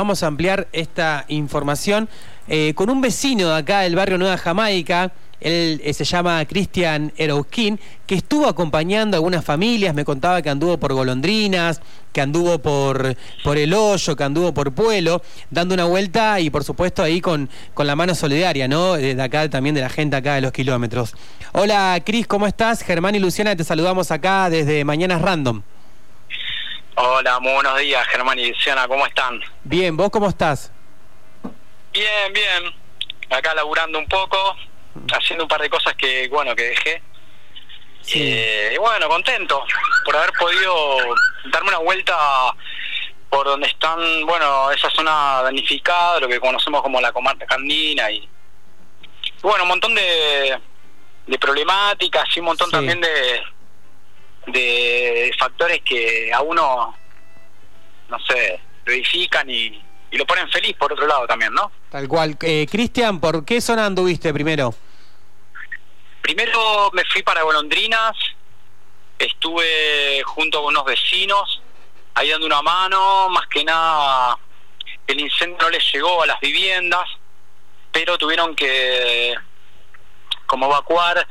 Vamos a ampliar esta información eh, con un vecino de acá del barrio Nueva Jamaica. Él eh, se llama Cristian Eroquín, que estuvo acompañando a algunas familias. Me contaba que anduvo por Golondrinas, que anduvo por, por El Hoyo, que anduvo por Pueblo, dando una vuelta y, por supuesto, ahí con, con la mano solidaria, ¿no? De acá también de la gente acá de los kilómetros. Hola, Cris, ¿cómo estás? Germán y Luciana, te saludamos acá desde Mañanas Random. Hola, muy buenos días, Germán y Luciana, ¿cómo están? Bien, ¿vos cómo estás? Bien, bien. Acá laburando un poco, haciendo un par de cosas que, bueno, que dejé. Sí. Eh, y bueno, contento por haber podido darme una vuelta por donde están, bueno, esa zona danificada, lo que conocemos como la comarca candina y, bueno, un montón de, de problemáticas y un montón también de, de factores que a uno, no sé, lo edifican y, lo ponen feliz por otro lado también, ¿no? Tal cual. Eh, Cristian, ¿por qué zona anduviste primero? Primero me fui para Golondrinas, estuve junto con unos vecinos, ahí dando una mano, más que nada el incendio no les llegó a las viviendas, pero tuvieron que como evacuar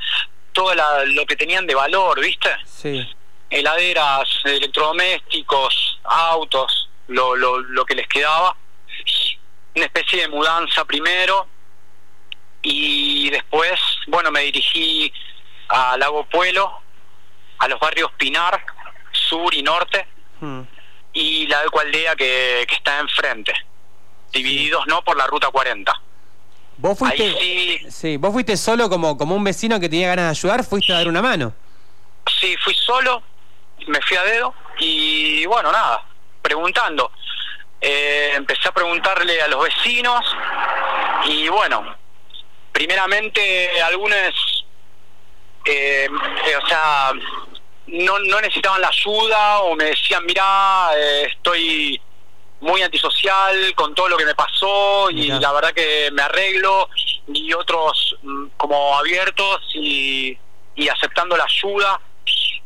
todo lo que tenían de valor, ¿viste? Sí. Heladeras, electrodomésticos, autos, lo, lo, lo que les quedaba. Una especie de mudanza primero y después, bueno, me dirigí a Lago Pueblo, a los barrios Pinar, Sur y Norte, hmm. y la de Cualdea que, que está enfrente, divididos no por la ruta 40. ¿Vos fuiste, sí. vos fuiste solo como, como un vecino que tenía ganas de ayudar? ¿Fuiste a dar una mano? Sí, fui solo, me fui a dedo y bueno, nada, preguntando. Eh, empecé a preguntarle a los vecinos y bueno, primeramente algunos, eh, eh, o sea, no, no necesitaban la ayuda o me decían, mira, estoy muy antisocial con todo lo que me pasó y la verdad que me arreglo y otros mm, como abiertos y, y, aceptando la ayuda.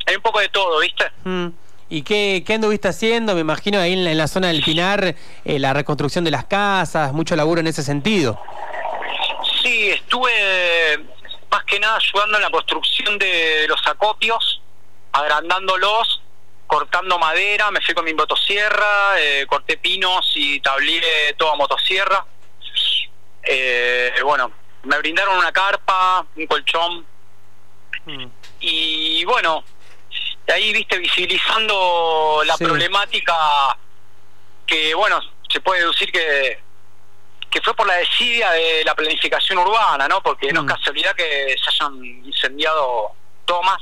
Hay un poco de todo, ¿viste? Mm. ¿Y qué, qué, anduviste haciendo? Me imagino ahí en la, zona del Pinar, eh, la reconstrucción de las casas, mucho laburo en ese sentido. Sí, estuve más que nada ayudando en la construcción de los acopios, agrandándolos cortando madera, me fui con mi motosierra, eh, corté pinos y tablé toda motosierra. Eh, bueno, me brindaron una carpa, un colchón. Mm. Y bueno, de ahí, viste, visibilizando la problemática que, bueno, se puede deducir que que fue por la desidia de la planificación urbana, ¿no? Porque no es mm. casualidad que se hayan incendiado tomas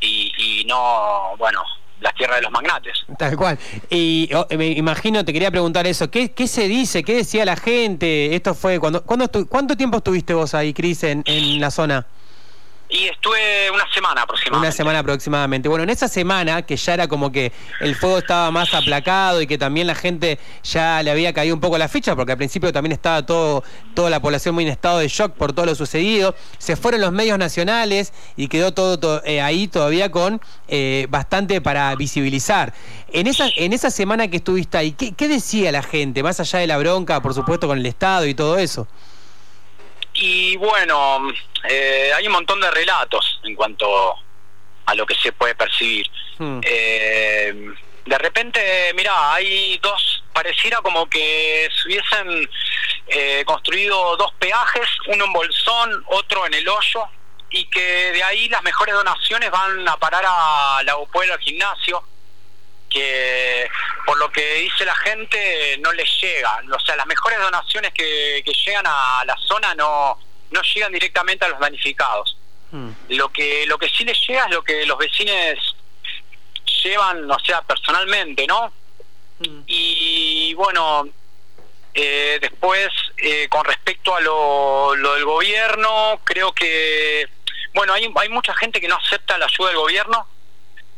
y, y no, bueno, las tierras de los magnates. Tal cual. Y me imagino, te quería preguntar eso, ¿qué, qué se dice? ¿Qué decía la gente? Esto fue, cuando, ¿cuánto tiempo estuviste vos ahí, Cris, en, en la zona? Y estuve una semana aproximadamente. Una semana aproximadamente. Bueno, en esa semana, que ya era como que el fuego estaba más aplacado y que también la gente ya le había caído un poco la ficha, porque al principio también estaba todo, toda la población muy en estado de shock por todo lo sucedido, se fueron los medios nacionales y quedó todo, eh, ahí todavía con eh, bastante para visibilizar. En esa, en esa semana que estuviste ahí, ¿qué, ¿qué decía la gente, más allá de la bronca, por supuesto, con el Estado y todo eso? Y bueno, eh, hay un montón de relatos en cuanto a lo que se puede percibir. Hmm. Eh, de repente, mira, hay dos, pareciera como que se hubiesen eh, construido dos peajes, uno en Bolsón, otro en El Hoyo, y que de ahí las mejores donaciones van a parar a la Pueblo al gimnasio que por lo que dice la gente no les llega. O sea, las mejores donaciones que, llegan a la zona no, no llegan directamente a los danificados. Hmm. Lo que lo que sí les llega es lo que los vecinos llevan, o sea, personalmente, ¿no? Hmm. Y bueno, eh, después, eh, con respecto a lo, lo, del gobierno, creo que, bueno, hay, hay mucha gente que no acepta la ayuda del gobierno,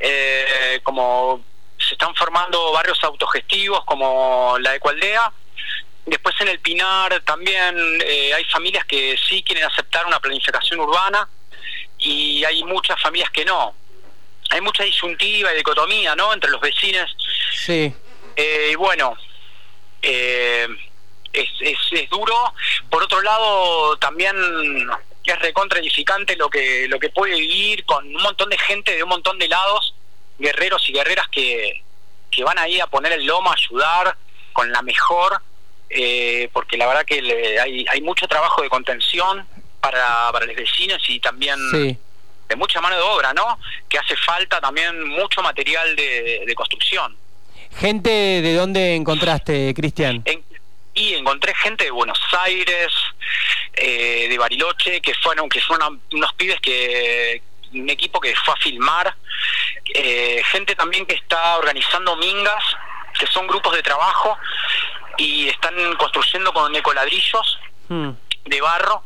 eh, como están formando barrios autogestivos como la de Cualdea. Después en el Pinar también eh, hay familias que sí quieren aceptar una planificación urbana y hay muchas familias que no. Hay mucha disyuntiva y dicotomía, ¿no? Entre los vecinos. Sí. Eh, y bueno, es, es duro. Por otro lado, también es recontra edificante lo que, lo que puede vivir con un montón de gente de un montón de lados, guerreros y guerreras que, que van ahí a poner el lomo, a ayudar con la mejor, eh, porque la verdad que hay, hay mucho trabajo de contención para, para los vecinos y también de mucha mano de obra, ¿no? Que hace falta también mucho material de, construcción. ¿Gente de dónde encontraste, Cristian? y encontré gente de Buenos Aires, eh, de Bariloche, que fueron, que fueron unos pibes que un equipo que fue a filmar, eh, gente también que está organizando mingas, que son grupos de trabajo y están construyendo con ecoladrillos hmm. de barro.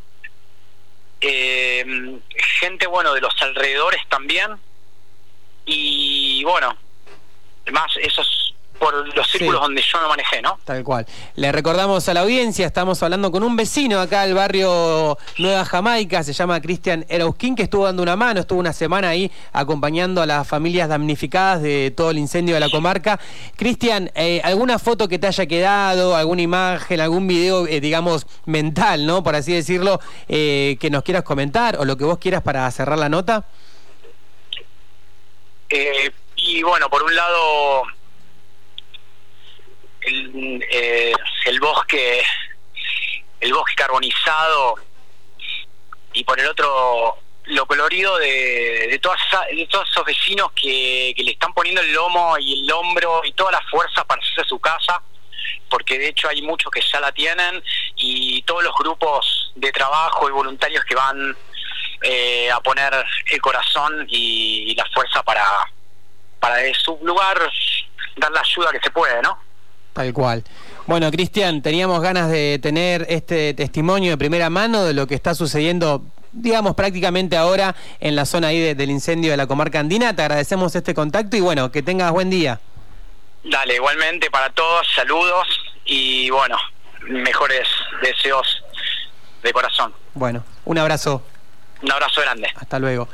Eh, gente, bueno, de los alrededores también. Y bueno, además esos por los círculos donde yo me manejé, ¿no? Tal cual. Le recordamos a la audiencia, estamos hablando con un vecino acá del barrio Nueva Jamaica, se llama Cristian Erauskin, que estuvo dando una mano, estuvo una semana ahí acompañando a las familias damnificadas de todo el incendio de la comarca. Cristian, eh, ¿alguna foto que te haya quedado, alguna imagen, algún video, eh, digamos, mental, ¿no? Por así decirlo, eh, que nos quieras comentar o lo que vos quieras para cerrar la nota? y bueno, por un lado eh, el bosque el bosque carbonizado y por el otro lo colorido de, de, todas de todos esos vecinos que, le están poniendo el lomo y el hombro y toda la fuerza para hacerse su casa, porque de hecho hay muchos que ya la tienen y todos los grupos de trabajo y voluntarios que van eh, a poner el corazón y, y la fuerza para, para de su lugar dar la ayuda que se puede, ¿no? Tal cual. Bueno, Cristian, teníamos ganas de tener este testimonio de primera mano de lo que está sucediendo, digamos, prácticamente ahora en la zona ahí del incendio de la comarca andina. Te agradecemos este contacto y bueno, que tengas buen día. Dale, igualmente para todos, saludos y bueno, mejores deseos de corazón. Bueno, un abrazo. Un abrazo grande. Hasta luego.